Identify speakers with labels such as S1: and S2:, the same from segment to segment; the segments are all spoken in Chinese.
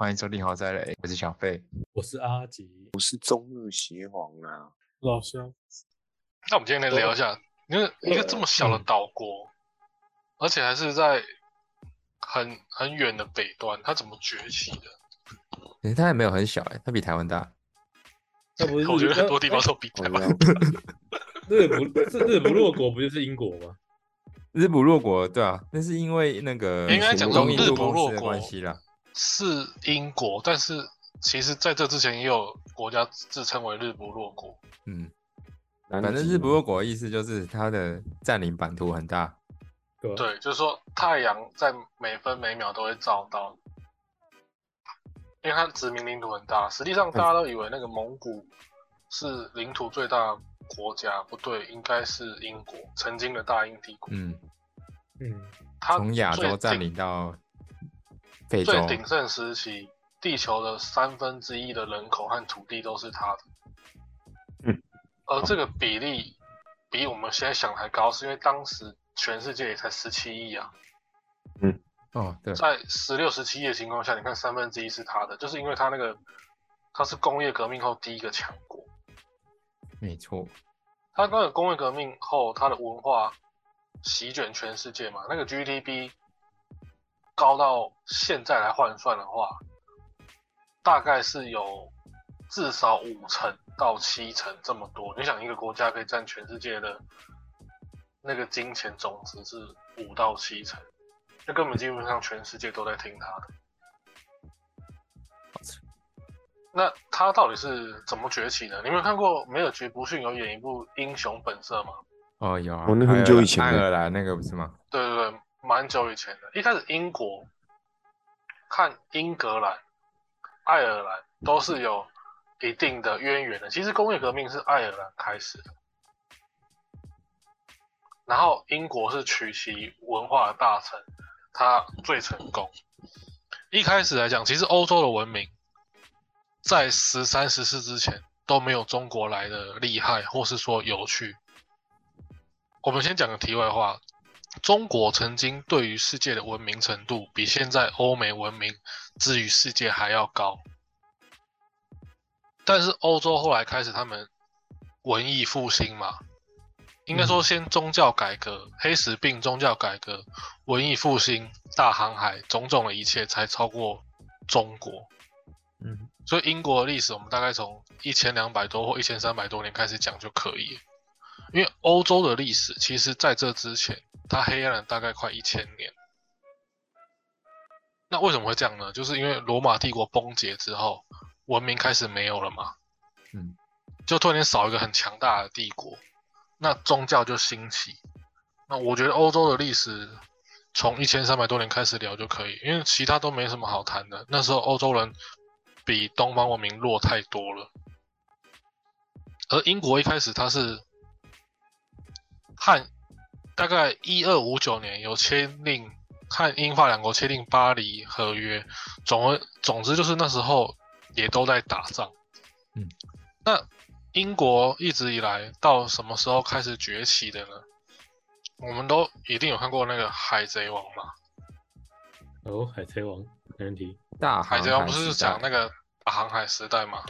S1: 欢迎收听豪宅雷，我是小费。
S2: 我是阿吉，
S3: 我是中日协皇啊，
S2: 老乡。
S4: 那我们今天来聊一下，因为一个这么小的岛国，而且还是在很很远的北端，它怎么崛起的？
S1: 诶它也没有很小哎，它比台湾大。
S2: 那不是
S4: 我觉得很多地方都比台湾
S2: 日不是日不落国，不就是英国吗？
S1: 日不落国，对啊，那是因为那个
S4: 应该讲
S1: 中印度
S4: 日不落
S1: 公司的
S4: 国
S1: 关系啦。
S4: 是英国，但是其实在这之前也有国家自称为日不落国。
S1: 嗯，
S3: 反
S1: 反正日不落国的意思就是它的占领版图很大。
S2: 对？
S4: 对，就是说太阳在每分每秒都会照到，因为它殖民领土很大。实际上大家都以为那个蒙古是领土最大的国家，不对，应该是英国，曾经的大英帝国。
S1: 嗯，
S2: 嗯，
S4: 它
S1: 从亚洲占
S4: 鼎
S1: 领到非洲
S4: 最，鼎盛时期，地球的三分之一的人口和土地都是他的。
S3: 嗯，
S4: 而这个比例比我们现在想的还高，是因为当时全世界也才十七亿啊。
S1: 嗯哦，对，
S4: 在十六、十七亿的情况下，你看三分之一是他的，就是因为他那个他是工业革命后第一个强国。
S1: 没错。
S4: 他那个工业革命后，他的文化席卷全世界嘛，那个 GDP 高到现在来换算的话，大概是有至少五成到七成这么多。你想，一个国家可以占全世界的那个金钱总值是五到七成，那根本基本上全世界都在听他的。那他到底是怎么崛起的？你们有看过梅尔吉布逊有演一部《英雄本色》吗？
S1: 哦，有啊，
S3: 哦那很久以前的
S1: 爱尔兰那个不是吗？
S4: 对对对，蛮久以前的。一开始英国看英格兰、爱尔兰都是有一定的渊源的。其实工业革命是爱尔兰开始的，然后英国是取其文化的大成，它最成功。一开始来讲，其实欧洲的文明在十三、十四之前都没有中国来的厉害，或是说有趣。我们先讲个题外话，中国曾经对于世界的文明程度比现在欧美文明之于世界还要高，但是欧洲后来开始他们文艺复兴嘛，应该说先宗教改革、黑死病宗教改革、文艺复兴、大航海种种的一切才超过中国。
S1: 嗯，
S4: 所以英国的历史，我们大概从一千两百多或一千三百多年开始讲就可以了。因为欧洲的历史，其实在这之前，它黑暗了大概快一千年。那为什么会这样呢？就是因为罗马帝国崩解之后，文明开始没有了嘛，
S1: 嗯，
S4: 就突然间少一个很强大的帝国，那宗教就兴起。那我觉得欧洲的历史从一千三百多年开始聊就可以，因为其他都没什么好谈的。那时候欧洲人比东方文明弱太多了，而英国一开始它是和大概一二五九年有签订和英法两国签订巴黎合约，总而总之就是那时候也都在打仗。
S1: 嗯，
S4: 那英国一直以来到什么时候开始崛起的呢？我们都一定有看过那个《海贼王》嘛，
S2: 哦，海贼王没问题，《
S1: 大航
S4: 海贼王》不是讲那个大航海时代吗？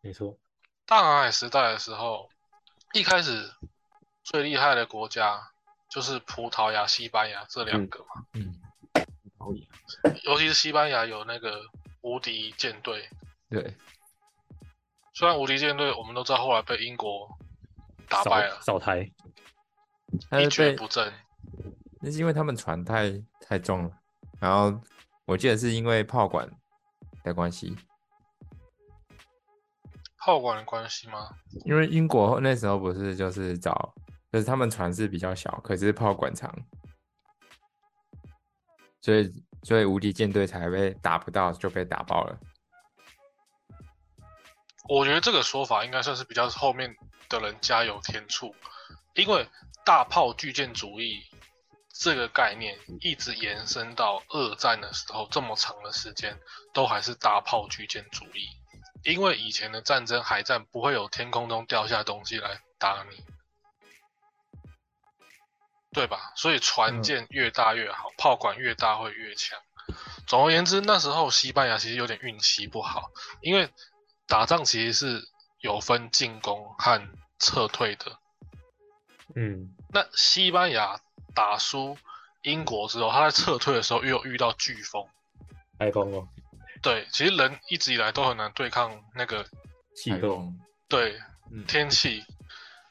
S2: 没错，
S4: 大航海时代的时候，一开始最厉害的国家就是葡萄牙、西班牙这两个嘛，
S1: 嗯，
S4: 尤其是西班牙有那个无敌舰队。
S1: 对，
S4: 虽然无敌舰队我们都知道后来被英国打败了，
S2: 扫台，
S4: 一蹶不振。
S1: 那是因为他们船太太重了，然后我记得是因为炮管的关系，
S4: 炮管的关系吗？
S1: 因为英国那时候不是就是找，就是他们船是比较小，可是炮管长，所以所以无敌舰队才被打不到就被打爆了。
S4: 我觉得这个说法应该算是比较后面的人加油添醋，因为大炮巨舰主义这个概念一直延伸到二战的时候，这么长的时间都还是大炮巨舰主义。因为以前的战争海战不会有天空中掉下东西来打你，对吧？所以船
S1: 嗯
S4: 舰越大越好，炮管越大会越强。总而言之，那时候西班牙其实有点运气不好，因为打仗其实是有分进攻和撤退的。
S2: 嗯，
S4: 那西班牙打输英国之后，他在撤退的时候又遇到飓风。
S2: 台风哦，
S4: 对，其实人一直以来都很难对抗那个
S2: 气候，
S4: 对
S1: 嗯
S4: 天气。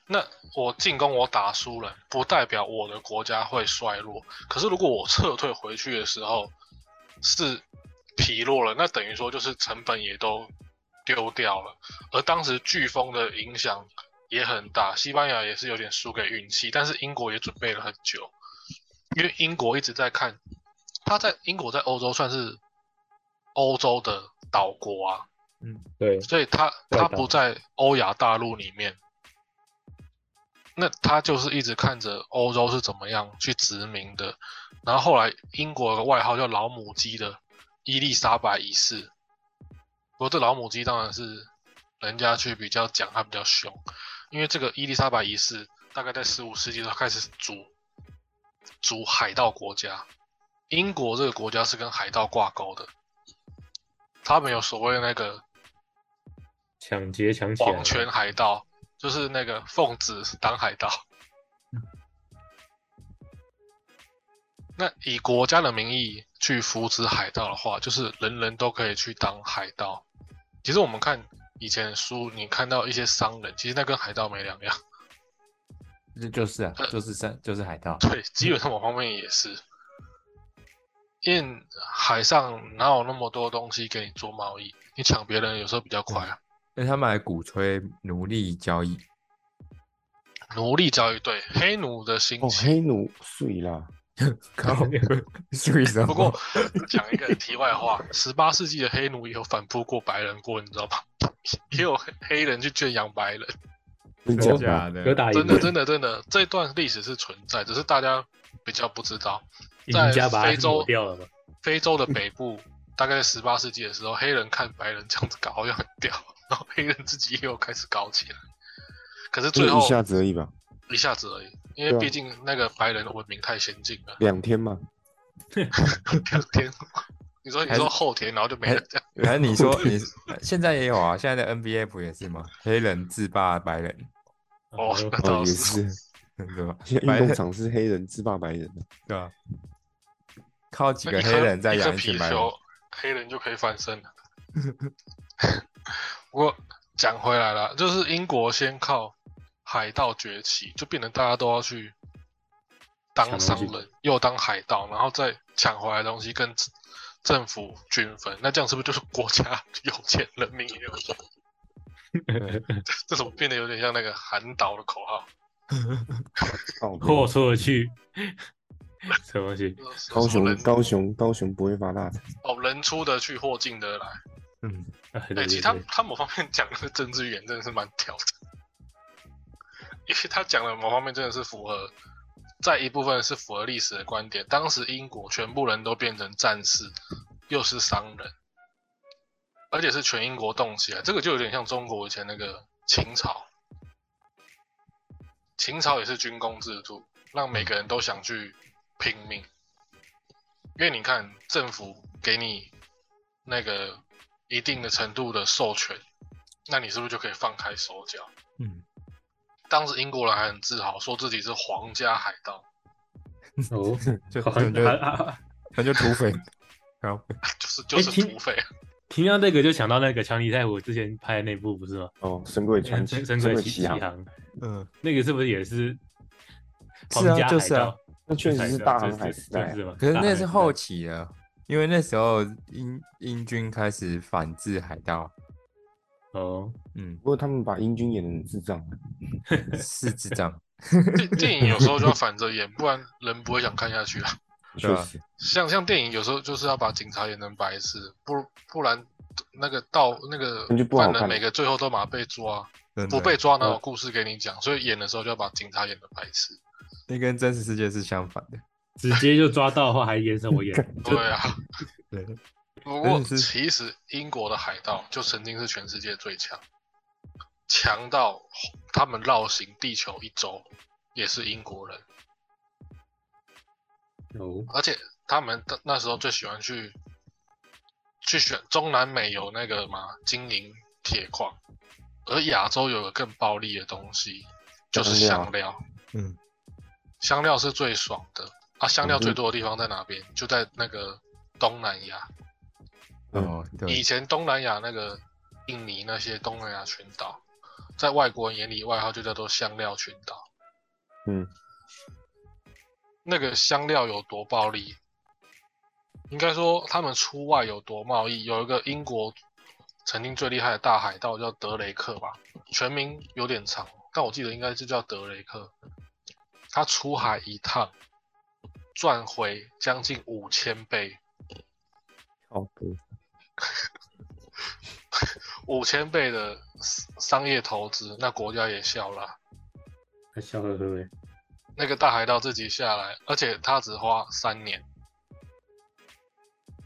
S4: 那我进攻我打输了，不代表我的国家会衰落。可是如果我撤退回去的时候是疲弱了，那等于说就是成本也都丢掉了。而当时飓风的影响也很大，西班牙也是有点输给运气，但是英国也准备了很久，因为英国一直在看，他在英国在欧洲算是欧洲的岛国啊，嗯
S2: 对，
S4: 所以他他不在欧亚大陆里面，那他就是一直看着欧洲是怎么样去殖民的。然后后来英国有个外号叫老母鸡的伊丽莎白一世，不过这老母鸡当然是人家去比较讲他比较凶，因为这个伊丽莎白一世大概在十五世纪的时候开始主主海盗国家，英国这个国家是跟海盗挂钩的，他们有所谓的那个
S2: 抢劫抢起来
S4: 皇权海盗，就是那个奉旨当海盗。那以国家的名义去扶持海盗的话，就是人人都可以去当海盗。其实我们看以前的书，你看到一些商人，其实那跟海盗没两样。
S1: 这就是啊，就是山，就是海盗。
S4: 对，基本上某方面也是，因为海上哪有那么多东西给你做贸易？你抢别人有时候比较快啊。
S1: 因为他们还鼓吹奴隶交易，
S4: 奴隶交易对黑奴的兴
S3: 哦，
S4: 起，
S3: 黑奴碎啦，
S1: 靠，为什么？
S4: 不过讲一个题外话，十八世纪的黑奴也有反扑过白人过，你知道吗？也有黑黑人去圈养白人，
S3: 真
S1: 真
S3: 假的？
S1: 假的？
S2: 有打赢
S4: 真的真的真的，这段历史是存在，只是大家比较不知道。
S2: 赢家把它
S4: 非洲
S2: 抹掉了嘛？
S4: 非洲的北部，大概在十八世纪的时候，黑人看白人这样子搞好像很屌，然后黑人自己也有开始搞起来。可是最后
S3: 一下子而已吧，
S4: 一下子而已，因为毕竟那个白人的文明太先进了。
S3: 两天嘛，
S4: 两天，你说你说后天，然后就没了这样。
S1: 反正你说 你现在也有啊，现在的 NBA 不也是吗？黑人制霸白人，
S4: 哦，那
S3: 也
S4: 是。
S3: 是，
S1: 对吧？
S3: 运动场是黑人制霸白人的，
S1: 对吧？靠几个黑人在
S4: 一颗
S1: 养一群白人，
S4: 皮球，黑人就可以翻身了。不过讲回来了，就是英国先靠海盗崛起，就变成大家都要去当商人，又当海盗，然后再抢回来的东西跟政政府均分。那这样是不是就是国家有钱，人民也有钱？这怎么变得有点像那个韩导的口号？
S3: 哦，
S2: 豁出去，什么东西？
S3: 高雄
S4: 人
S3: 高雄高雄不会发大财，
S4: 哦，人出得去，货进得来。
S1: 嗯，
S2: 哎，
S4: 其实他他某方面讲的政治语言真的是蛮屌的，因为他讲的某方面真的是符合，在一部分是符合历史的观点。当时英国全部人都变成战士，又是商人，而且是全英国动起来，这个就有点像中国以前那个秦朝，秦朝也是军工制度，让每个人都想去拼命。因为你看，政府给你那个一定的程度的授权，那你是不是就可以放开手脚？
S1: 嗯，
S4: 当时英国人还很自豪，说自己是皇家海盗，
S2: 哦，
S1: 就
S2: 好
S1: 就就
S2: 啊啊啊
S1: 那就土匪，然后
S4: 就是就是土匪。
S2: 听到这个就想到那个强尼戴普之前拍的那部不是吗？
S3: 哦，神鬼传奇，
S2: 神神鬼奇奇
S3: 奇航，
S1: 嗯，
S2: 那个是不是也是皇
S1: 是啊
S2: 家
S1: 就是啊
S2: 海盗？
S3: 那确实是大航海时代。
S1: 可是那是后期了，因为那时候英英军开始反制海盗，
S2: 哦，
S1: 嗯
S3: 不，过他们把英军演的很智障，
S1: 是智障，
S4: 电电影有时候就要反着演，不然人不会想看下去啊。
S1: 对啊
S3: 确实，
S4: 像像电影有时候就是要把警察演成白痴，不不然那个盗那个犯人每个最后都马被抓，不被抓哪有故事给你讲？所以演的时候就要把警察演的白痴。
S1: 那跟真实世界是相反的，
S2: 直接就抓到的话还演什么演？
S4: 对啊，
S1: 对，
S4: 不过其实英国的海盗就曾经是全世界最强，强到他们绕行地球一周也是英国人，
S2: 哦，
S4: 而且他们的那时候最喜欢去去选中南美有那个嘛金银铁矿，而亚洲有个更暴力的东西，就是
S3: 香料
S4: 香料。
S1: 嗯，
S4: 香料是最爽的啊！香料
S3: 嗯
S4: 最多的地方在哪边？就在那个东南亚。
S1: 哦，
S4: 以，前东南亚那个印尼那些东南亚群岛，在外国人眼里外号就叫做香料群岛。
S3: 嗯，
S4: 那个香料有多暴利？应该说他们出外有多贸易。有一个英国曾经最厉害的大海盗叫德雷克吧，全名有点长，但我记得应该是叫德雷克。他出海一趟赚回将近五千倍，
S3: 好多。
S4: 五千倍的商业投资，那国家也笑了啊。
S2: 还笑呵呵哎，
S4: 那个大海盗自己下来，而且他只花三年，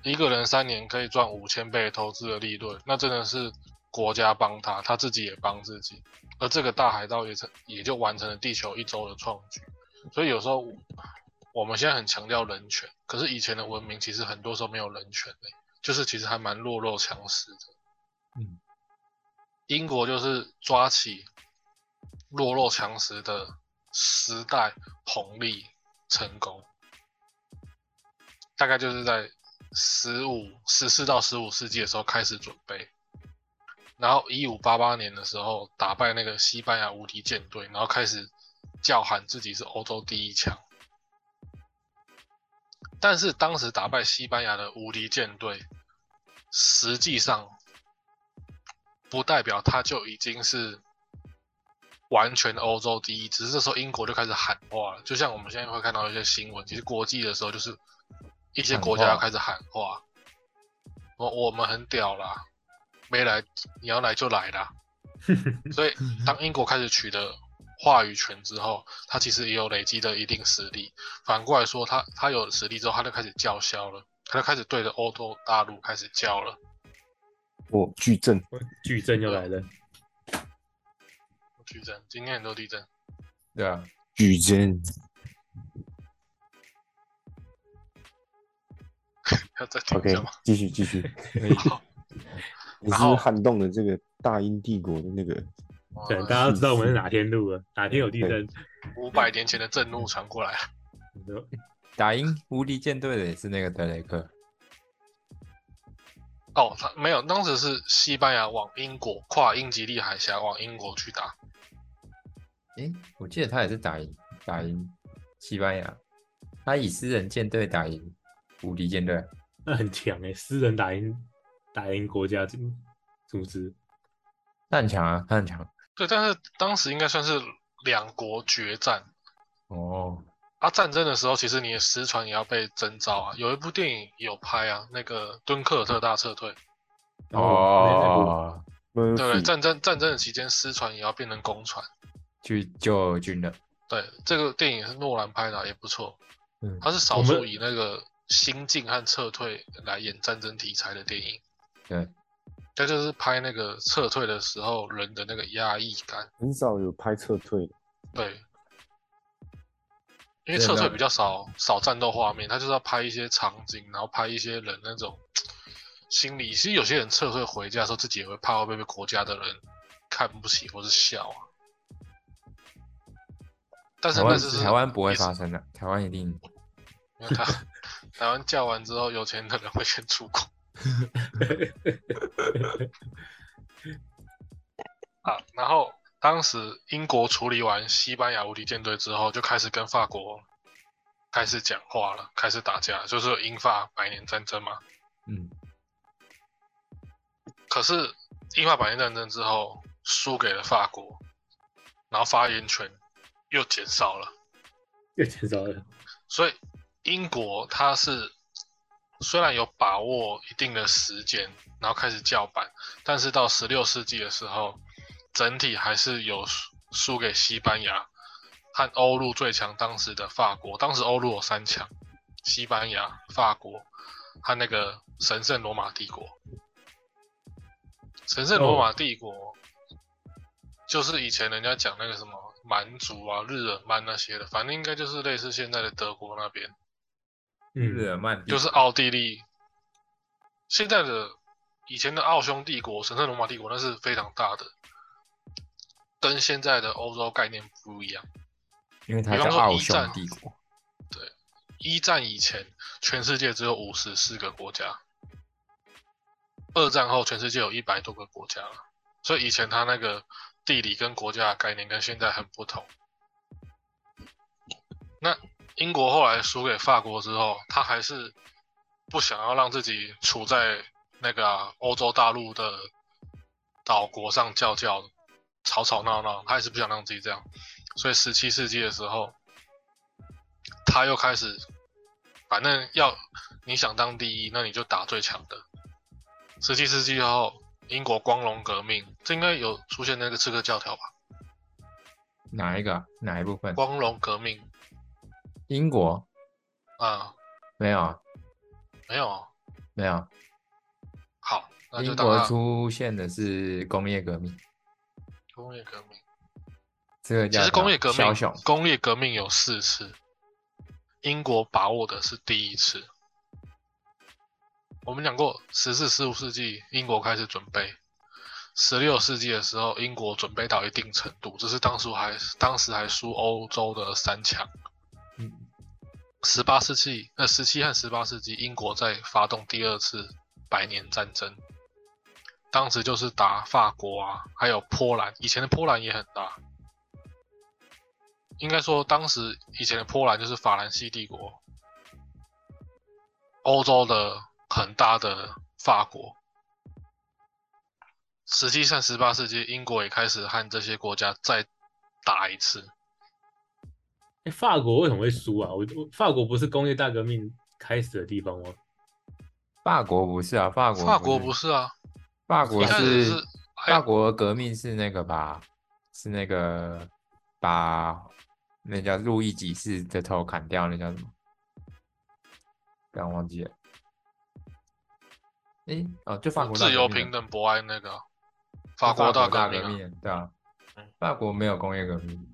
S4: 一个人三年可以赚五千倍投资的利润，那真的是国家帮他，他自己也帮自己，而这个大海盗也成也就完成了地球一周的创举。所以有时候我们现在很强调人权，可是以前的文明其实很多时候没有人权的、就是其实还蛮弱肉强食的。
S1: 嗯，
S4: 英国就是抓起弱肉强食的时代红利成功，大概就是在十五、十四到十五世纪的时候开始准备，然后一五八八年的时候打败那个西班牙无敌舰队，然后开始叫喊自己是欧洲第一强。但是当时打败西班牙的无敌舰队，实际上不代表他就已经是完全的欧洲第一，只是这时候英国就开始喊话了，就像我们现在会看到一些新闻，其实国际的时候就是一些国家要开始喊话，我我们很屌啦，没来你要来就来啦，所以当英国开始取得话语权之后，他其实也有累积的一定实力。反过来说，他他有实力之后，他就开始叫嚣了，他就开始对着欧洲大陆开始叫了。
S3: 哦，矩阵，
S2: 矩阵又来了，
S4: 地震，今天很多地震。
S1: 对啊，
S3: 矩阵，
S4: 要再听一
S3: OK，
S4: 下吗？
S3: 继续继续。
S1: 可 以
S4: 好，
S3: 你是
S4: 然后
S3: 撼动了这个大英帝国的那个，
S2: 对，大家都知道我们是哪天录了，哪天有地震，
S4: 五百年前的震怒传过来了。
S2: 你说
S1: 打赢无敌舰队的也是那个德雷克，
S4: 哦，他没有，当时是西班牙往英国跨英吉利海峡往英国去打。
S1: 诶，我记得他也是打赢打赢西班牙，他以私人舰队打赢无敌舰队，
S2: 那很强哎，私人打赢打赢国家组组织，
S1: 他很强啊，他很强。
S4: 对，但是当时应该算是两国决战。
S1: 哦，
S4: 啊，战争的时候，其实你的失传也要被征召啊。有一部电影有拍啊，那个敦刻尔特大撤退，
S1: 哦，
S4: 对？战争战争的期间，失船也要变成公船。
S1: 去救军人。
S4: 对，这个电影是诺兰拍的啊，也不错。
S1: 嗯，
S4: 它是少数以那个心境和撤退来演战争题材的电影。
S1: 对，
S4: 它就是拍那个撤退的时候人的那个压抑感。
S3: 很少有拍撤退的，
S4: 对，因为撤退比较少少战斗画面，他就是要拍一些场景，然后拍一些人那种心理。其实有些人撤退回家的时候，自己也会怕会被国家的人看不起或是笑啊。但是
S1: 台湾
S4: 那是
S1: 台湾不会发生的，台湾一定
S4: 因为他 台湾叫完之后，有钱的人会先出国。啊，然后当时英国处理完西班牙无敌舰队之后，就开始跟法国开始讲话了，开始打架，就是英法百年战争嘛。
S1: 嗯，
S4: 可是英法百年战争之后输给了法国，然后发言权又减少了。
S2: 又减少了，
S4: 所以英国它是虽然有把握一定的时间，然后开始叫板，但是到十六世纪的时候，整体还是有输输给西班牙和欧陆最强当时的法国。当时欧陆有三强：西班牙、法国和那个神圣罗马帝国。神圣罗马帝国就是以前人家讲那个什么蛮族啊、日耳曼那些的，反正应该就是类似现在的德国那边，
S2: 嗯，
S1: 日耳曼帝
S4: 就是奥地利现在的以前的奥匈帝国、神圣罗马帝国那是非常大的，跟现在的欧洲概念不一样。
S1: 因为它叫奥匈
S4: 一战
S1: 帝国，对
S4: 一战以前，全世界只有五十四个国家；二战后，全世界有一百多个国家了。所以以前它那个地理跟国家的概念跟现在很不同。那英国后来输给法国之后，他还是不想要让自己处在那个啊、欧洲大陆的岛国上叫叫、吵吵闹闹，他还是不想让自己这样。所以十七世纪的时候，他又开始，反正要你想当第一，那你就打最强的。十七世纪后，英国光荣革命，这应该有出现那个刺客教条吧？
S1: 哪一个啊？哪一部分？
S4: 光荣革命
S1: 英国
S4: 啊、
S1: 没有啊，
S4: 没有啊，
S1: 没有。
S4: 好，那就
S1: 英国
S4: 它
S1: 出现的是工业革命，
S4: 工业革命。
S1: 这个叫
S4: 其实工业革命
S1: 枭雄，
S4: 工业革命有四次，英国把握的是第一次。我们讲过，十四、十五世纪英国开始准备，十六世纪的时候，英国准备到一定程度，只是当时还当时还输欧洲的三强。十八世纪，呃，十七和十八世纪，英国在发动第二次百年战争，当时就是打法国啊，还有波兰，以前的波兰也很大。应该说，当时以前的波兰就是法兰西帝国，欧洲的很大的法国。实际上，十八世纪英国也开始和这些国家再打一次。
S2: 哎，法国为什么会输啊？我我法国不是工业大革命开始的地方吗？
S1: 法国不是啊，法国
S4: 法国
S1: 不
S4: 不是啊，
S1: 法国是
S4: 是
S1: 法国革命是那个吧？是那个把那叫路易几世的头砍掉，那叫什么？刚忘记了。诶，哦，就法国
S4: 自由、平等、博爱那个啊法国大
S1: 大
S4: 革命、
S1: 对啊
S4: 嗯。
S1: 法国没有工业革命，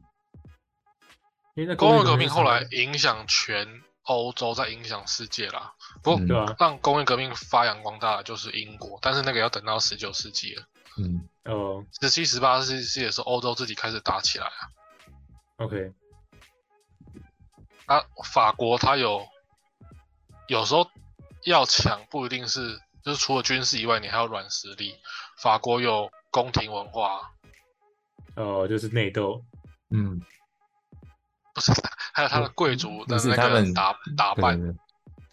S2: 因为那
S4: 工业革
S2: 革
S4: 命后来影响全欧洲，在影响世界啦。不过让工业革命发扬光大的就是英国，但是那个要等到十九世纪了。
S1: 嗯，
S2: 哦
S4: 十七、十八世纪的时候，欧洲自己开始打起来啊。
S2: ，OK，
S4: 啊，法国它有有时候要抢不一定是，就是除了军事以外，你还有软实力。法国有宫廷文化，
S2: 哦，就是内斗，
S1: 嗯，
S4: 不是，还有他的贵族的那个打打扮，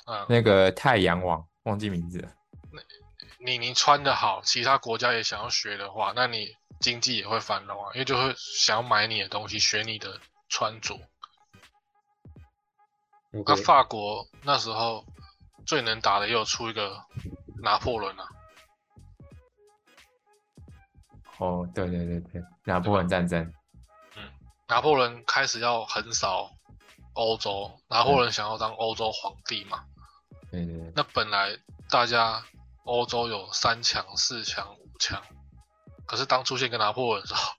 S4: 嗯，
S1: 那个太阳王忘记名字了，
S4: 你你穿的好，其他国家也想要学的话，那你经济也会繁荣啊，因为就会想要买你的东西，学你的穿着。那法国那时候最能打的也有出一个拿破仑啊，
S1: 哦，对对对对，拿破仑战争，
S4: 拿破仑开始要横扫欧洲，拿破仑想要当欧洲皇帝嘛。
S1: 对对对，
S4: 那本来大家欧洲有三强、四强、五强，可是当出现一个拿破仑的时候，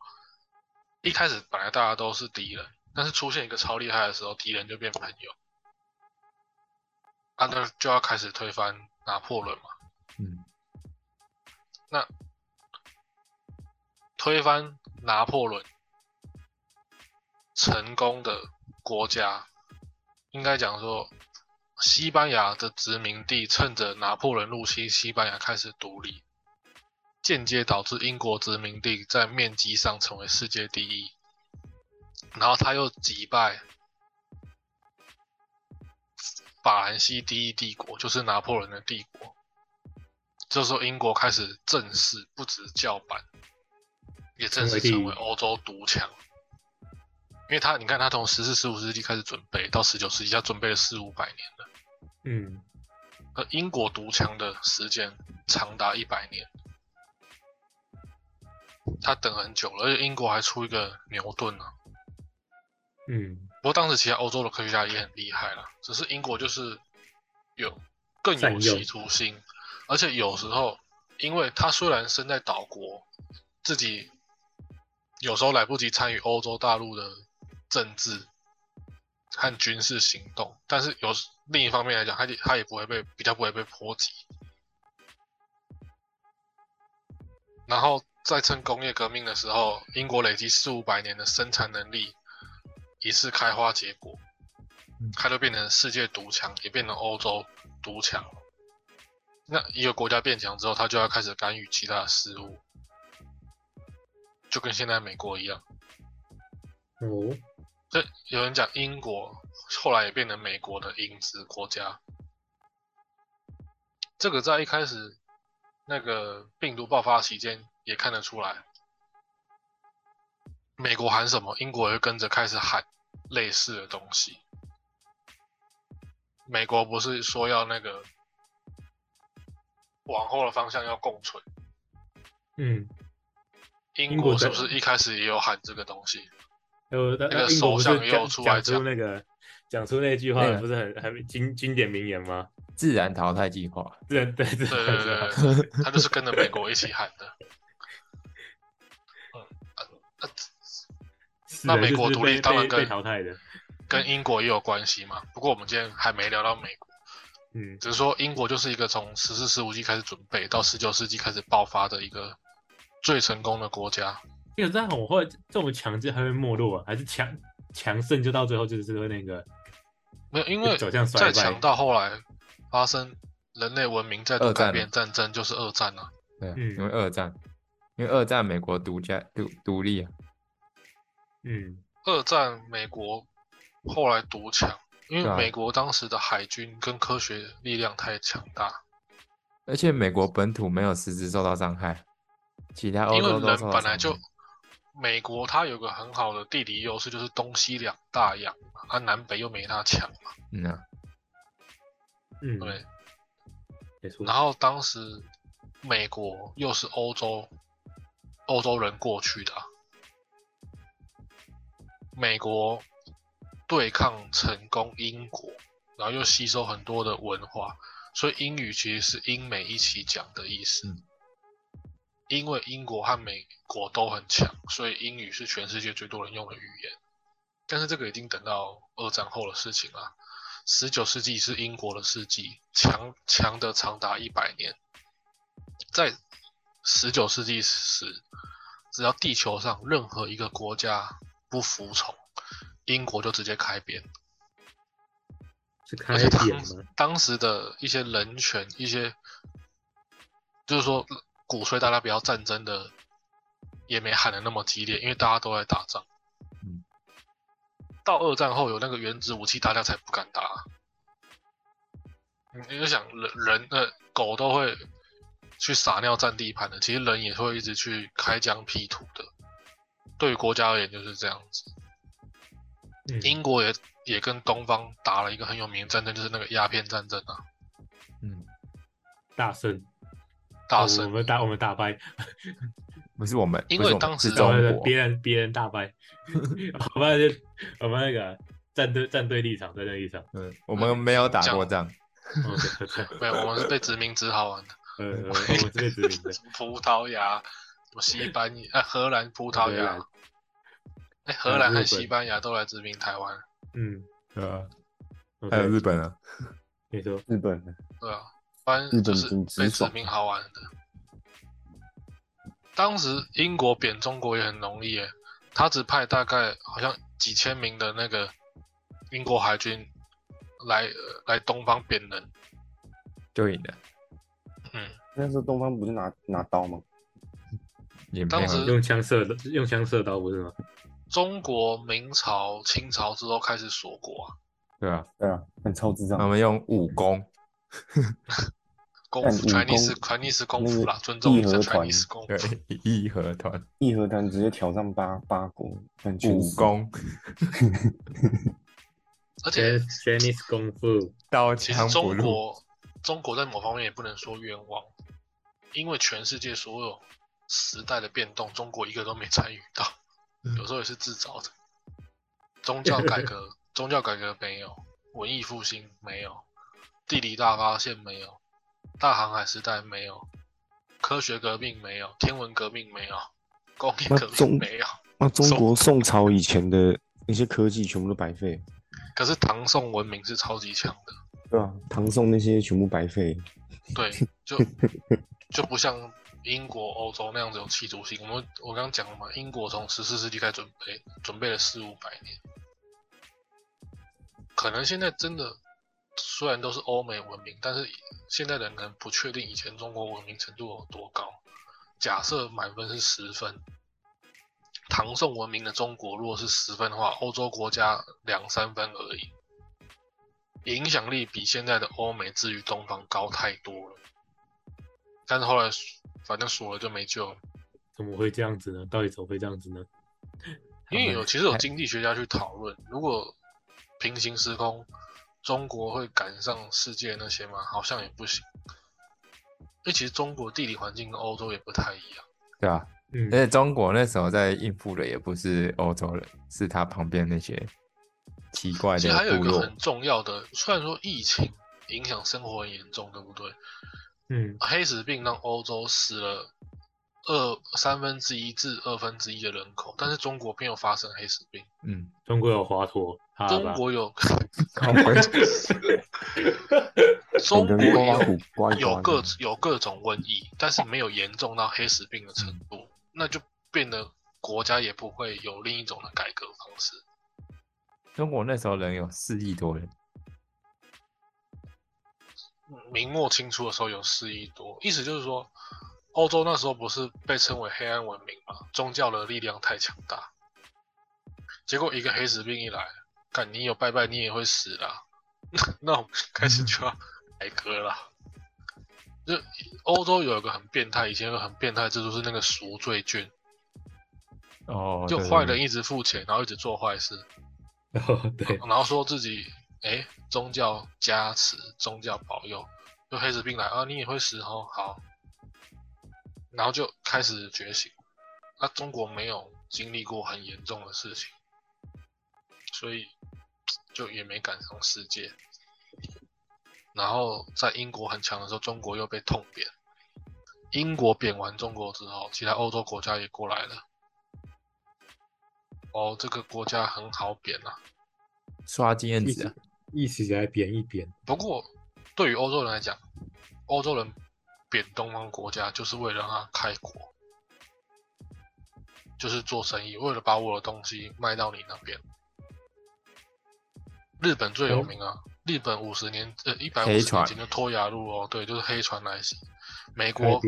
S4: 一开始本来大家都是敌人，但是出现一个超厉害的时候，敌人就变朋友。啊，那就要开始推翻拿破仑嘛。
S1: 嗯，
S4: 那推翻拿破仑成功的国家，应该讲说，西班牙的殖民地趁着拿破仑入侵西班牙开始独立，间接导致英国殖民地在面积上成为世界第一，然后他又击败法兰西第一帝国，就是拿破仑的帝国。这时候英国开始正式不止叫板，也正式成为欧洲独强。因为他，你看他从十四、十五世纪开始准备，到十九世纪，他准备了四五百年了。
S2: 嗯，
S4: 而英国独强的时间长达一百年，他等很久了，而且英国还出一个牛顿啊。
S2: 嗯，
S4: 不过当时其他欧洲的科学家也很厉害了，只是英国就是有更有企图心，而且有时候，因为他虽然身在岛国，自己有时候来不及参与欧洲大陆的政治和军事行动，但是有另一方面来讲，它也它也不会被比较不会被波及，然后再趁工业革命的时候，英国累积四五百年的生产能力一次开花结果
S1: 嗯，
S4: 它就变成世界独强，也变成欧洲独强。那一个国家变强之后，它就要开始干预其他的事物，就跟现在美国一样。
S2: 哦，
S4: 这有人讲英国后来也变成美国的影子国家，这个在一开始那个病毒爆发期间也看得出来。美国喊什么，英国也会跟着开始喊类似的东西。美国不是说要那个往后的方向要共存，
S2: 嗯，
S4: 英
S2: 国
S4: 是不是一开始也有喊这个东西？
S2: 有，那
S4: 个首相有出来
S2: 讲那个讲出那句话，不是很很经经典名言吗？
S1: 自然淘汰计划，
S2: 对对对
S4: 对对对，他就是跟着美国一起喊的。那美国独立当然跟
S2: 淘汰的，
S4: 跟英国也有关系嘛。不过我们今天还没聊到美国，
S2: 嗯，
S4: 只是说英国就是一个从十四、十五世纪开始准备到十九世纪开始爆发的一个最成功的国家。
S2: 因为这样我会这种强制还会没落啊，还是强强盛就到最后就是会那个
S4: 没有，因为
S2: 走向衰败
S4: 再强到后来发生人类文明再度改变战争，就是二战啊。
S1: 对因为二战，因为二战美国独家独独立啊，
S2: 嗯
S4: 二战美国后来独强，因为美国当时的海军跟科学力量太强大。
S1: 而且美国本土没有实质受到伤害，其他欧
S4: 因为人
S1: 洲都受到
S4: 本来就美国它有个很好的地理优势，就是东西两大洋嘛，它南北又没它强嘛，
S1: 嗯啊，
S2: 嗯，
S4: 对。
S2: 没错。
S4: 然后当时美国又是欧洲欧洲人过去的啊、美国对抗成功英国，然后又吸收很多的文化，所以英语其实是英美一起讲的意思。
S1: 嗯
S4: 因为英国和美国都很强，所以英语是全世界最多人用的语言。但是这个已经等到二战后的事情了。十九世纪是英国的世纪，强强的长达一百年。在十九世纪时，只要地球上任何一个国家不服从，英国就直接开边。
S2: 是开
S4: 而且
S2: 扁
S4: 当
S2: 吗？
S4: 当时的一些人权，一些就是说鼓吹大家不要战争的，也没喊的那么激烈，因为大家都在打仗。
S1: 嗯，
S4: 到二战后有那个原子武器，大家才不敢打。你你就想人人呃狗都会去撒尿占地盘的，其实人也会一直去开疆辟土的。对于国家而言就是这样子。
S2: 嗯，
S4: 英国也也跟东方打了一个很有名的战争，就是那个鸦片战争啊，
S1: 嗯，
S2: 大胜，
S4: 大胜。
S2: 哦我们大我们大败，
S1: 不是我们，
S4: 因为当时
S1: 是中国，
S2: 别人别人大败，我们就我们那个战队战队立场，战队立场。
S1: 嗯，我们没有打过仗，
S4: 没有，我们是被殖民只好玩的，
S2: 呃，呃我们是被殖民的。
S4: 葡萄牙、什么西班牙、呃荷兰、葡萄牙
S2: 荷兰，
S4: 哎，荷兰和西班牙都来殖民台湾，
S2: 嗯，
S1: 对啊，还有日本啊，
S2: 你说，
S3: 日本的。
S4: 对啊，反
S3: 日本
S4: 正就是被殖民好玩的。当时英国贬中国也很容易耶，他只派大概好像几千名的那个英国海军来、呃来东方贬人，
S1: 就赢了，
S4: 嗯，
S3: 那时候东方不是拿拿刀吗？
S4: 当时，
S2: 用枪射的，用枪射刀不是吗？
S4: 中国、明朝、清朝之后开始锁国啊，
S1: 对啊，
S3: 对啊，很超智障
S1: 他。们用武功，
S4: 功夫
S3: 但武
S4: Chinese
S3: 功
S4: Chinese 功夫啦，尊重一下
S3: 义和团。
S4: Chinese 功
S1: 对
S4: 夫。，
S1: 义和团。
S3: 义和团直接挑战八八国。
S1: 武功，
S4: 而且
S2: Chinese 功夫，
S1: 到
S4: 其实中国中国在某方面也不能说冤枉，因为全世界所有时代的变动，中国一个都没参与到，
S1: 嗯。
S4: 有时候也是自找的。宗教改革，宗教改革没有，文艺复兴没有，地理大发现没有，大航海时代没有，科学革命没有，天文革命没有，工业革命没有。
S3: 那中国宋朝以前的那些科技全部都白费，
S4: 可是唐宋文明是超级强的，
S3: 对啊、唐宋那些全部白费。
S4: 对，就 就不像英国、欧洲那样子有企图心。我们我刚刚讲了嘛，英国从十四世纪开始准备，准备了四五百年，可能现在真的虽然都是欧美文明，但是现在人可能不确定以前中国文明程度有多高。假设满分是十分，唐宋文明的中国如果是十分的话，欧洲国家两三分而已，影响力比现在的欧美至于东方高太多了。但是后来反正输了就没救了，
S2: 怎么会这样子呢？到底怎么会这样子呢？
S4: 因为有其实有经济学家去讨论，如果平行时空，中国会赶上世界那些吗？好像也不行。因为其实中国地理环境跟欧洲也不太一样，
S1: 对吧？
S2: 嗯
S1: 而，且中国那时候在应付的也不是欧洲人，是他旁边那些奇怪
S4: 其实还有。一个很重要的，虽然说疫情影响生活很严重，对不对？
S2: 嗯，
S4: 黑死病让欧洲死了二三分之一至二分之一的人口，但是中国并没有发生黑死病。
S1: 嗯，
S2: 中国有华佗？
S4: 中国有，中国有有各有各种瘟疫，但是没有严重到黑死病的程度，那就变得国家也不会有另一种的改革方式。
S1: 中国那时候人有四亿多人，
S4: 明末清初的时候有四亿多，意思就是说，欧洲那时候不是被称为黑暗文明吗？宗教的力量太强大，结果一个黑死病一来，看你有拜拜你也会死啦，那我们开始就要改革啦。就欧洲有一个很变态，以前有个很变态制度是那个赎罪券，
S1: 哦，
S4: 就坏人一直付钱，然后一直做坏事，
S2: 哦，对，
S4: 然后说自己哎宗教加持、宗教保佑，就黑死病来啊，你也会死哦，好，然后就开始觉醒。那、中国没有经历过很严重的事情，所以就也没赶上世界。然后在英国很强的时候，中国又被痛扁。英国贬完中国之后，其他欧洲国家也过来了。哦，这个国家很好贬啊。
S1: 刷经验
S2: 一
S1: 值
S2: 一起来扁一扁，
S4: 不过，对于欧洲人来讲，欧洲人贬东方国家就是为了让他开国，就是做生意，为了把我的东西卖到你那边。日本最有名啊，日本五十年呃一百五十年前就脱亚入哦，对，就是黑船来袭。美国、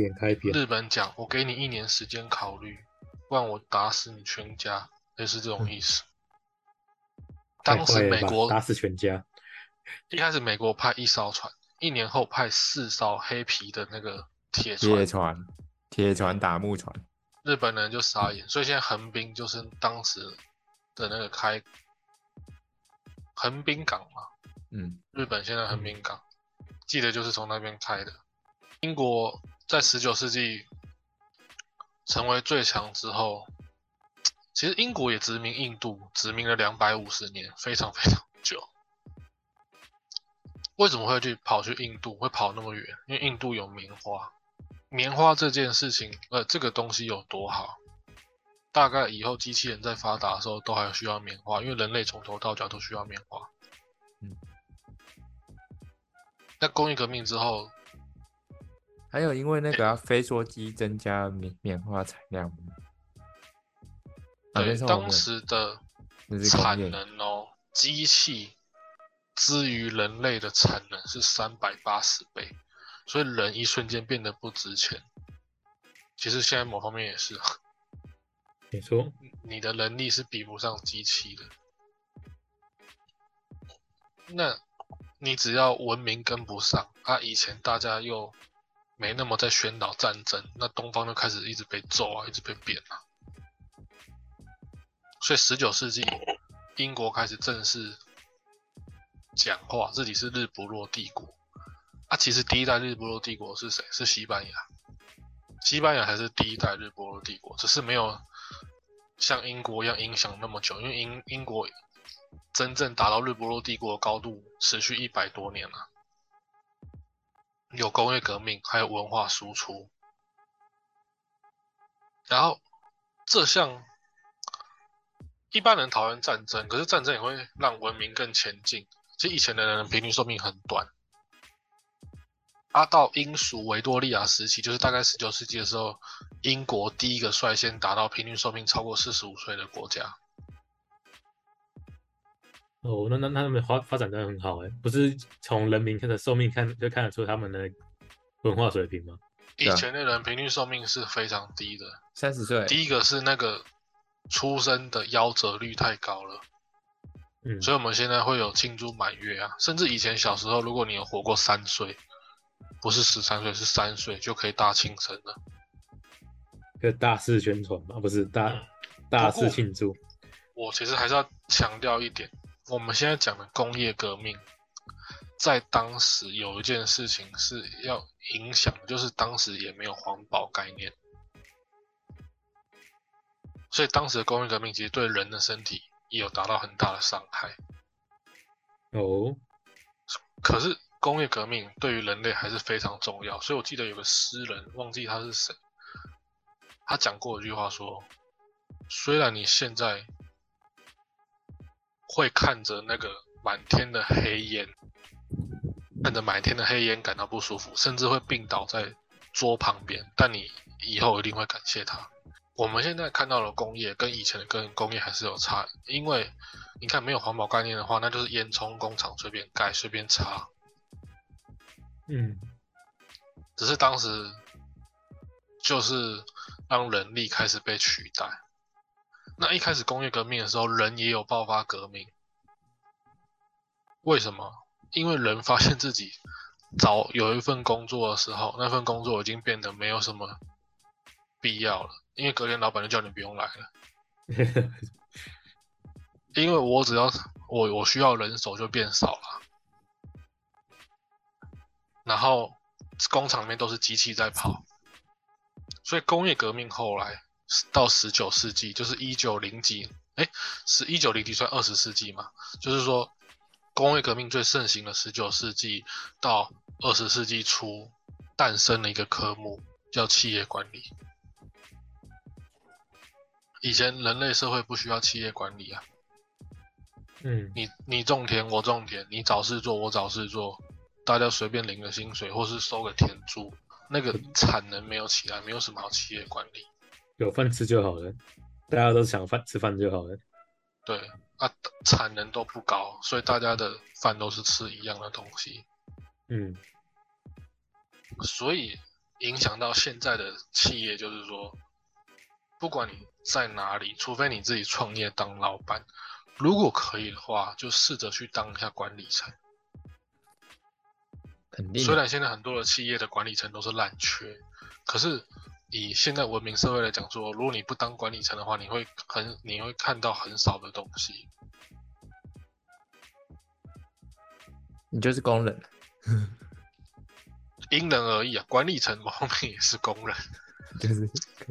S4: 日本讲，我给你一年时间考虑，不然我打死你全家，类似这种意思。当时美国
S2: 打死全家，
S4: 一开始美国派一艘船，一年后派四艘黑皮的那个铁船
S1: 铁，船、铁船打木船，
S4: 日本人就傻眼。所以现在横滨就是当时的那个开横滨港嘛，
S1: 嗯，
S4: 日本现在横滨港，记得就是从那边开的。英国在十九世纪成为最强之后，其实英国也殖民印度，殖民了两百五十年，非常非常久。为什么会去跑去印度？会跑那么远？因为印度有棉花。棉花这件事情，呃，这个东西有多好？大概以后机器人在发达的时候，都还需要棉花，因为人类从头到脚都需要棉花。
S1: 嗯。
S4: 那工业革命之后，
S1: 还有因为那个啊飞梭机增加棉棉花产量
S4: 对当时的产能哦，机器之于人类的产能是三百八十倍，所以人一瞬间变得不值钱。其实现在某方面也是啊，
S2: 你说，
S4: 你的能力是比不上机器的。那你只要文明跟不上，啊，以前大家又没那么在宣导战争，那东方就开始一直被揍啊，一直被贬啊。所以十九世纪，英国开始正式讲话自己是日不落帝国。啊，其实第一代日不落帝国是谁？是西班牙。西班牙才是第一代日不落帝国，只是没有像英国一样影响那么久，因为英英国真正达到日不落帝国的高度持续一百多年了、有工业革命，还有文化输出，然后这项一般人讨厌战争，可是战争也会让文明更前进。其实以前的人平均寿命很短，啊，到英属维多利亚时期，就是大概十九世纪的时候，英国第一个率先达到平均寿命超过四十五岁的国家。
S2: 哦，那那那他们发发展的很好哎，不是从人民的寿命看就看得出他们的文化水平吗？
S4: 以前的人平均寿命是非常低的，
S1: 三十岁，
S4: 第一个是那个出生的夭折率太高了，
S2: 嗯，
S4: 所以我们现在会有庆祝满月啊，甚至以前小时候，如果你有活过三岁，不是十三岁是三岁，就可以大庆生了。
S2: 个大肆宣传嘛，不是大大肆庆祝。
S4: 我其实还是要强调一点，我们现在讲的工业革命，在当时有一件事情是要影响，就是当时也没有环保概念，所以当时的工业革命其实对人的身体也有达到很大的伤害。
S2: 哦，
S4: 可是工业革命对于人类还是非常重要，所以我记得有个诗人，忘记他是谁，他讲过一句话说：虽然你现在会看着那个满天的黑烟，看着满天的黑烟感到不舒服，甚至会病倒在桌旁边，但你以后一定会感谢他。我们现在看到的工业跟以前的跟工业还是有差，因为你看没有环保概念的话，那就是烟囱工厂随便盖随便插，
S2: 嗯，
S4: 只是当时就是让人力开始被取代。那一开始工业革命的时候，人也有爆发革命。为什么？因为人发现自己找有一份工作的时候，那份工作已经变得没有什么必要了，因为隔天老板就叫你不用来了。因为我只要我我需要人手就变少了，然后工厂里面都是机器在跑，所以工业革命后来到十九世纪，就是一九零几，哎，是一九零几算二十世纪嘛？就是说工业革命最盛行的十九世纪到二十世纪初诞生了一个科目叫企业管理。以前人类社会不需要企业管理啊，
S2: 嗯，
S4: 你你种田我种田，你找事做我找事做，大家随便领个薪水或是收个天租，那个产能没有起来，没有什么好企业管理。
S2: 有饭吃就好了，大家都想饭吃饭就好了。
S4: 对啊，产能都不高，所以大家的饭都是吃一样的东西，
S2: 嗯，
S4: 所以影响到现在的企业就是说，不管你在哪里，除非你自己创业当老板，如果可以的话，就试着去当一下管理层。
S1: 肯定
S4: 虽然现在很多的企业的管理层都是烂缺，可是以现在文明社会来讲说，如果你不当管理层的话，你会很你会看到很少的东西。
S1: 你就是工人，
S4: 因人而异啊，管理层某方面也是工人，
S1: 就是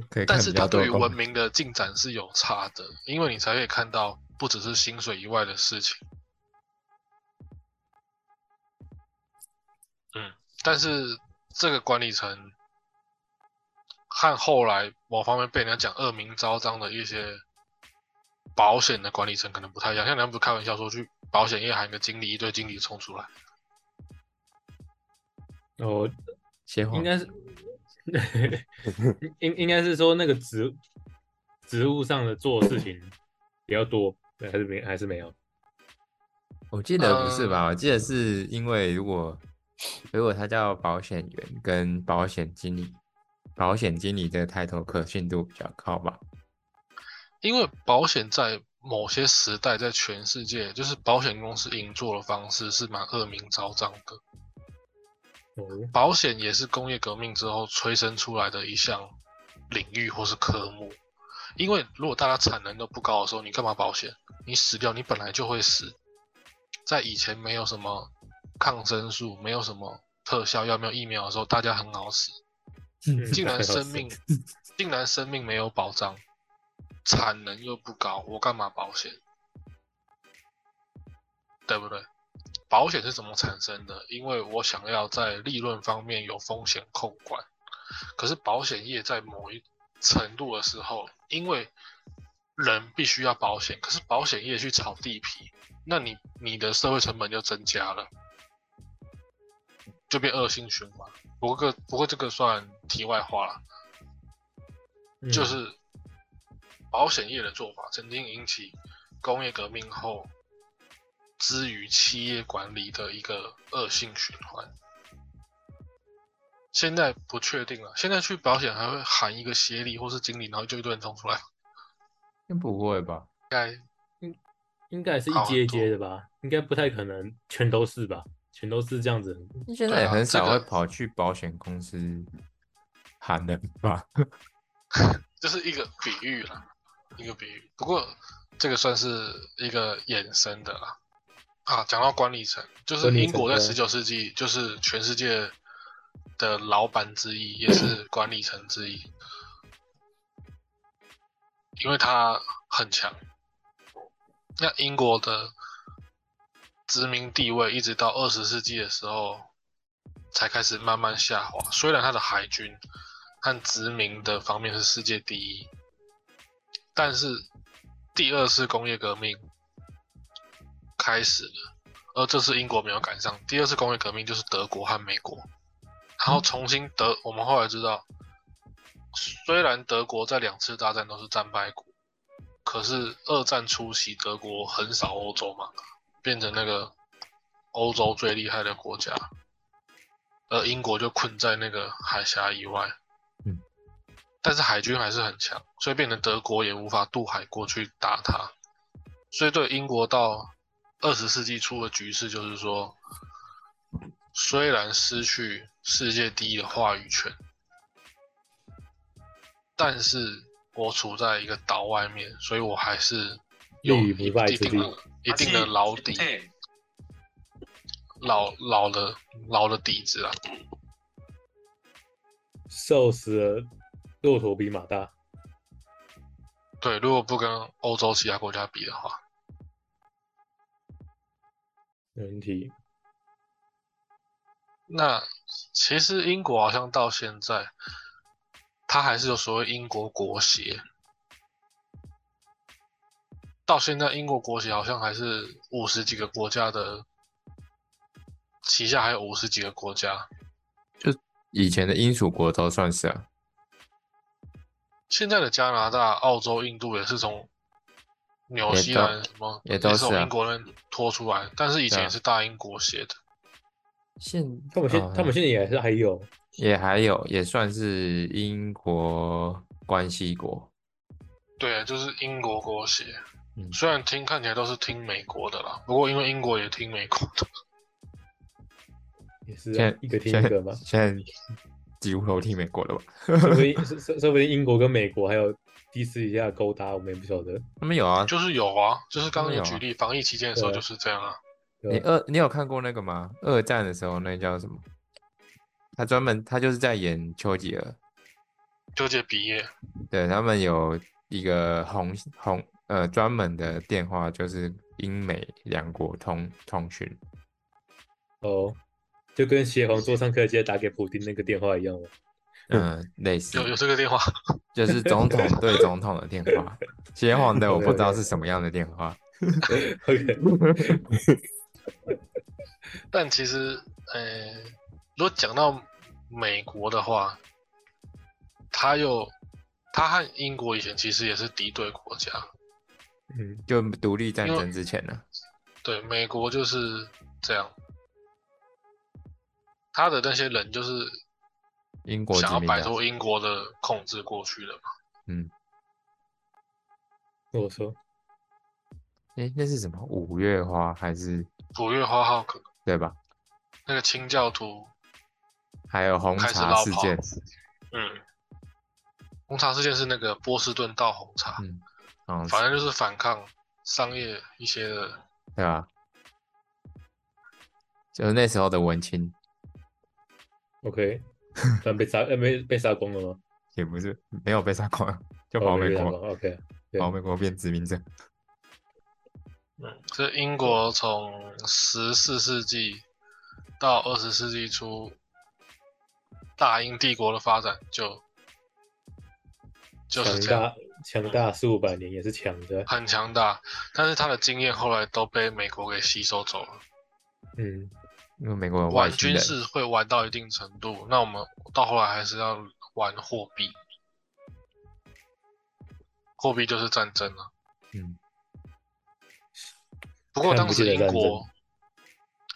S1: 可以
S4: 但是
S1: 比较
S4: 它对于文。明的进展是有差的，因为你才可以看到不只是薪水以外的事情。但是这个管理层和后来某方面被人家讲恶名昭彰的一些保险的管理层可能不太一样，像人家不是开玩笑说去保险业喊个经理，一堆经理冲出来，
S2: 哦，
S1: 邪皇
S2: 应该是 应应该是说那个职职务上的做事情比较多，对，还是没还是没有。
S1: 我记得不是
S4: 呃
S1: 吧？我记得是因为如果如果他叫保险员跟保险经理，保险经理这个抬头可信度比较高吧？
S4: 因为保险在某些时代，在全世界，就是保险公司运作的方式是蛮恶名昭彰的。
S2: 哦，
S4: 保险也是工业革命之后催生出来的一项领域或是科目。因为如果大家产能都不高的时候，你干嘛保险？你死掉，你本来就会死。在以前没有什么抗生素，没有什么特效药，没有疫苗的时候，大家很好死。
S2: 嗯
S4: 竟然生命，竟然生命没有保障，产能又不高，我干嘛保险？对不对？保险是怎么产生的？因为我想要在利润方面有风险控管，可是保险业在某一程度的时候，因为人必须要保险，可是保险业去炒地皮，那你你的社会成本就增加了。就变恶性循环。不过不过这个算题外话了，
S2: 嗯
S4: 就是保险业的做法曾经引起工业革命后之于企业管理的一个恶性循环。现在不确定了，现在去保险还会喊一个协理或是经理，然后就一堆人冲出来，
S1: 应该不会吧？
S4: 应该
S2: 应该也是一阶一阶的吧，应该不太可能全都是吧，全都是这样子。
S1: 现在也很少会跑去保险公司喊人吧？
S4: 这是一个比喻啦，一个比喻。不过这个算是一个衍生的啦。啊，讲到管理层，就是英国在十九世纪就是全世界的老板之一，也是管理层之一，因为他很强。那英国的殖民地位一直到二十世纪的时候才开始慢慢下滑。虽然它的海军和殖民的方面是世界第一，但是第二次工业革命开始了，而这次英国没有赶上。第二次工业革命就是德国和美国，然后重新德，我们后来知道，虽然德国在两次大战都是战败国，可是二战初期德国横扫欧洲嘛，变成那个欧洲最厉害的国家，而英国就困在那个海峡以外。
S1: 嗯，
S4: 但是海军还是很强，所以变成德国也无法渡海过去打它。所以对英国到二十世纪初的局势，就是说，虽然失去世界第一的话语权，但是我处在一个岛外面，所以我还是有
S2: 立于不败之地
S4: 一定的一定的老底，老老的老的底子啊。
S2: 瘦死了，骆驼比马大。
S4: 对，如果不跟欧洲其他国家比的话，
S2: 没问题。
S4: 那其实英国好像到现在，它还是有所谓英国国协。到现在，英国国旗好像还是五十几个国家的旗下，还有五十几个国家。
S1: 就以前的英属国都算是啊，
S4: 现在的加拿大、澳洲、印度也是从纽西兰什么
S1: 也都是啊
S4: 从英国人拖出来，但是以前也是大英国协的。
S1: 现
S2: 他们现、
S1: 呃
S2: 他们现在也是还有，
S1: 也还有也算是英国关系国，
S4: 对，就是英国国协。
S1: 嗯
S4: 虽然听看起来都是听美国的啦，不过因为英国也听美国的，
S2: 也是
S1: 现在
S2: 啊一个听一个吧。
S1: 现在几乎都听美国的吧？
S2: 说不定说说说不定英国跟美国还有第四底下勾搭，我们也不晓得。
S1: 他们有啊，
S4: 就是有啊，就是刚刚有举例，防疫期间的时候就是这样啊。
S1: 你二你有看过那个吗？二战的时候那叫什么？他专门他就是在演丘吉尔，
S4: 纠结毕业，
S1: 对他们有一个红红呃专门的电话，就是英美两国通通讯。
S2: 哦，就跟协皇座上课直接打给普丁那个电话一样吗？
S1: 嗯，类似
S4: 有有这个电话，
S1: 就是总统对总统的电话，协 皇的我不知道是什么样的电话。
S2: OK，
S4: 但其实，呃，如果讲到美国的话，他又他和英国以前其实也是敌对国家，
S2: 嗯，
S1: 就独立战争之前呢，
S4: 对，美国就是这样，他的那些人就是
S1: 英国
S4: 想要摆脱英国的控制过去的嘛。
S1: 嗯，
S2: 我说
S1: 诶，那是什么？五月花还是
S4: 五月花号可
S1: 对吧？
S4: 那个清教徒，
S1: 还有红茶事件，
S4: 嗯，红茶事件是那个波士顿倒红茶，
S1: 嗯，嗯，
S4: 反正就是反抗商业一些的，
S1: 对吧？就是那时候的文青
S2: ，OK，但被杀呃 没被杀光了吗？
S1: 也不是没有被杀光，就
S2: 哦
S1: 跑美国
S2: ，OK，对
S1: 跑美国变殖民者。
S4: 嗯，这英国从十四世纪到二十世纪初，大英帝国的发展就就是这样，
S2: 大强大四五百年也是强的，
S4: 很强大，但是他的经验后来都被美国给吸收走了。
S2: 嗯，
S1: 因为美国
S4: 玩军事会玩到一定程度，那我们到后来还是要玩货币，货币就是战争了。
S1: 嗯，
S4: 不过
S2: 看
S4: 当时英国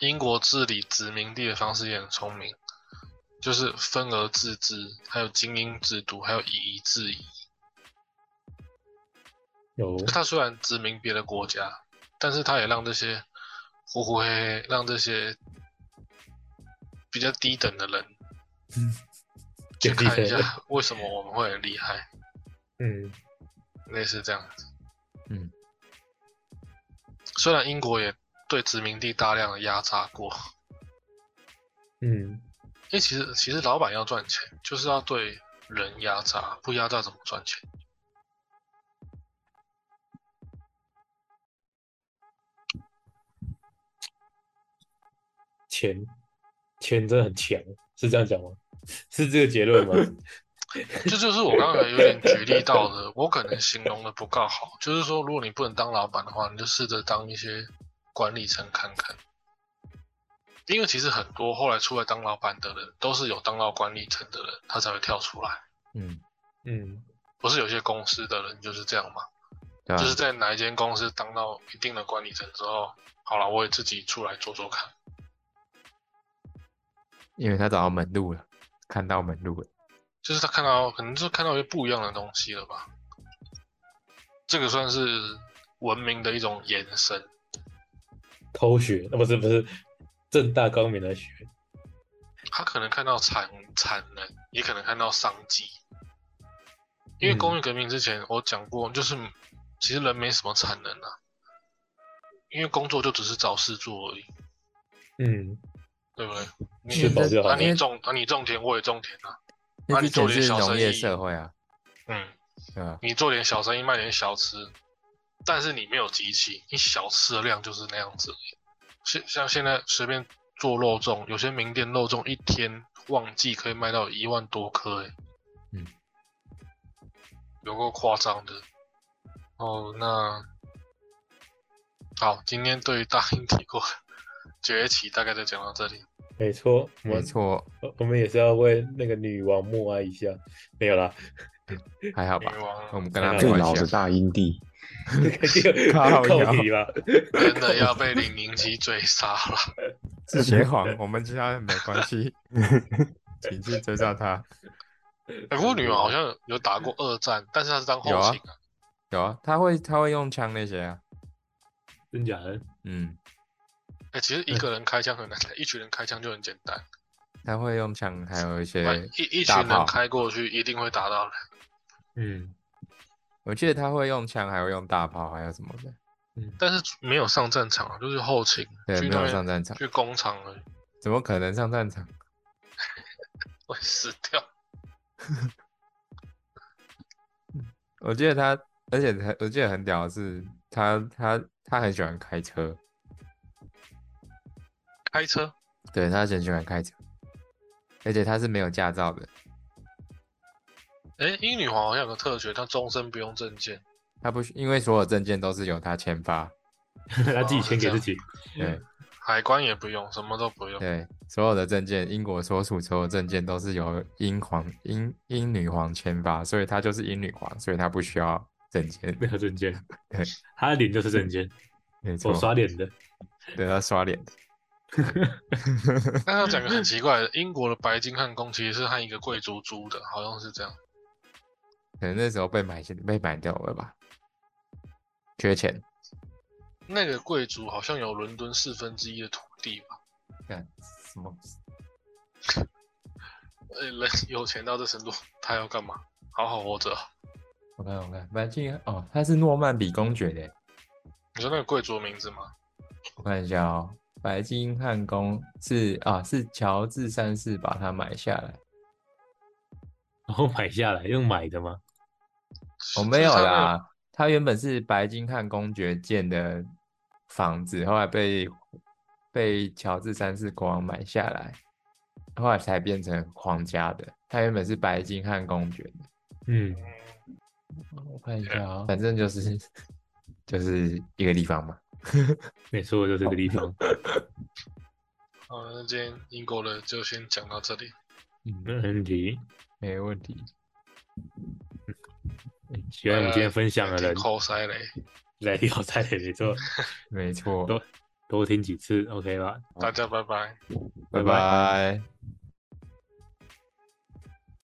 S4: 英国治理殖民地的方式也很聪明，就是分而治之，还有精英制度，还有以夷制夷。
S2: 有
S4: 他虽然殖民别的国家，但是他也让这些呼呼黑黑，让这些比较低等的人嗯去看一下 为什么我们会很厉害，
S2: 嗯
S4: 类似这样子。
S1: 嗯，
S4: 虽然英国也对殖民地大量的压榨过，
S2: 嗯，
S4: 因为其实其实老板要赚钱，就是要对人压榨，不压榨怎么赚钱？
S2: 钱钱真的很强，是这样讲吗？是这个结论吗？
S4: 这就是我刚才有点举例到的，我可能形容的不够好。就是说，如果你不能当老板的话，你就试着当一些管理层看看。因为其实很多后来出来当老板的人，都是有当到管理层的人，他才会跳出来。
S1: 嗯，
S2: 嗯，
S4: 不是有些公司的人就是这样嘛？就是在哪一间公司当到一定的管理层之后，好了，我也自己出来做做看。
S1: 因为他找到门路了，看到门路了，
S4: 就是他看到，可能就是看到一些不一样的东西了吧。这个算是文明的一种延伸。
S2: 偷学，那不是不是正大光明的学，
S4: 他可能看到产产能，也可能看到商机。因为
S2: 嗯
S4: 工业革命之前我讲过，就是其实人没什么产能啊，因为工作就只是找事做而已，
S2: 嗯，
S4: 对不对？你
S2: 吃饱就好
S4: 啊，你种啊，你种田，我也种田啊，
S1: 那
S4: 啊你做点
S1: 前是农业
S4: 小生意
S1: 社会啊，
S4: 嗯，
S1: 对吧？
S4: 你做点小生意，卖点小吃，但是你没有机器，你小吃的量就是那样子现。像像现在随便做肉粽，有些名店肉粽一天旺季可以卖到一万多颗，哎，
S1: 嗯，
S4: 有够夸张的。哦，那好，今天对于大英帝国崛起大概就讲到这里。
S2: 没错，
S1: 没错，
S2: 我我们也是要为那个女王默哀一下，没有啦，
S1: 还好吧
S4: 女？王
S1: 我们跟他没
S3: 最
S1: 关系啊。
S3: 老的大英帝，
S1: 靠
S2: 扣
S1: 腰
S2: 题吧，
S4: 真的要被李明基追杀了。
S1: 是邪皇，我们其他人没关系，请去追杀他。
S4: 哎不过女王好像有打过二战，但是她是当后
S1: 有啊
S4: 勤啊。
S1: 有啊，他会他会用枪那些啊，
S2: 真假的？
S1: 嗯，
S4: 哎、其实一个人开枪很难，一群人开枪就很简单。
S1: 他会用枪，还有一些
S4: 哎一一群人开过去，一定会打到人。
S2: 嗯
S1: 我记得他会用枪，还会用大炮，还有什么的，
S2: 嗯，
S4: 但是没有上战场啊，就是后勤，
S1: 对，没有上战场，
S4: 去工厂而已，
S1: 怎么可能上战场？
S4: 会死掉。
S1: 我记得他，而且他，我记得很屌的是，他他他很喜欢开车，
S4: 开车。
S1: 对他很喜欢开车，而且他是没有驾照的，
S4: 哎，英女皇好像有个特权，她终身不用证件。
S1: 她不需因为所有证件都是由她签发，
S2: 她自己签给自己，
S1: 对
S4: 海关也不用，什么都不用。
S1: 对，所有的证件，英国所属所有证件都是由英皇英英女皇签发，所以她就是英女皇，所以她不需要证件，
S2: 没有证件，
S1: 对，
S2: 她的脸就是证件，
S1: 没错
S2: 我，刷脸的，
S1: 对她刷脸的，
S4: 但要讲个很奇怪的，英国的白金汉宫其实是和一个贵族租的，好像是这样。
S1: 可能那时候被买被买掉了吧，缺钱，
S4: 那个贵族好像有伦敦四分之一的土地吧？
S1: 干什么？
S4: 呃，人有钱到这程度，他要干嘛？好好活着啊。
S1: 我看我看，白金哦，他是诺曼底公爵的，
S4: 你说那个贵族的名字吗？
S1: 我看一下哦，白金汉宫是啊是乔治三世把它买下来，
S2: 然 后买下来用买的吗？
S1: 我、没有啦，它原本是白金汉公爵建的房子，后来被被乔治三世国王买下来，后来才变成皇家的。它原本是白金汉公爵的，
S2: 嗯，
S1: 我看一下啊、反正就是就是一个地方嘛。
S2: 没错，就这个地方。
S4: 好，那今天英国的就先讲到这里。
S1: 嗯，
S2: 没问题。
S1: 没问题。
S2: 喜欢我们今天分享的人，
S4: 扣塞雷，
S2: 来有在没错，
S1: 没错，
S2: 多多听几次，OK 吧？
S4: 大家拜拜。
S1: 拜
S2: 拜拜
S1: 拜。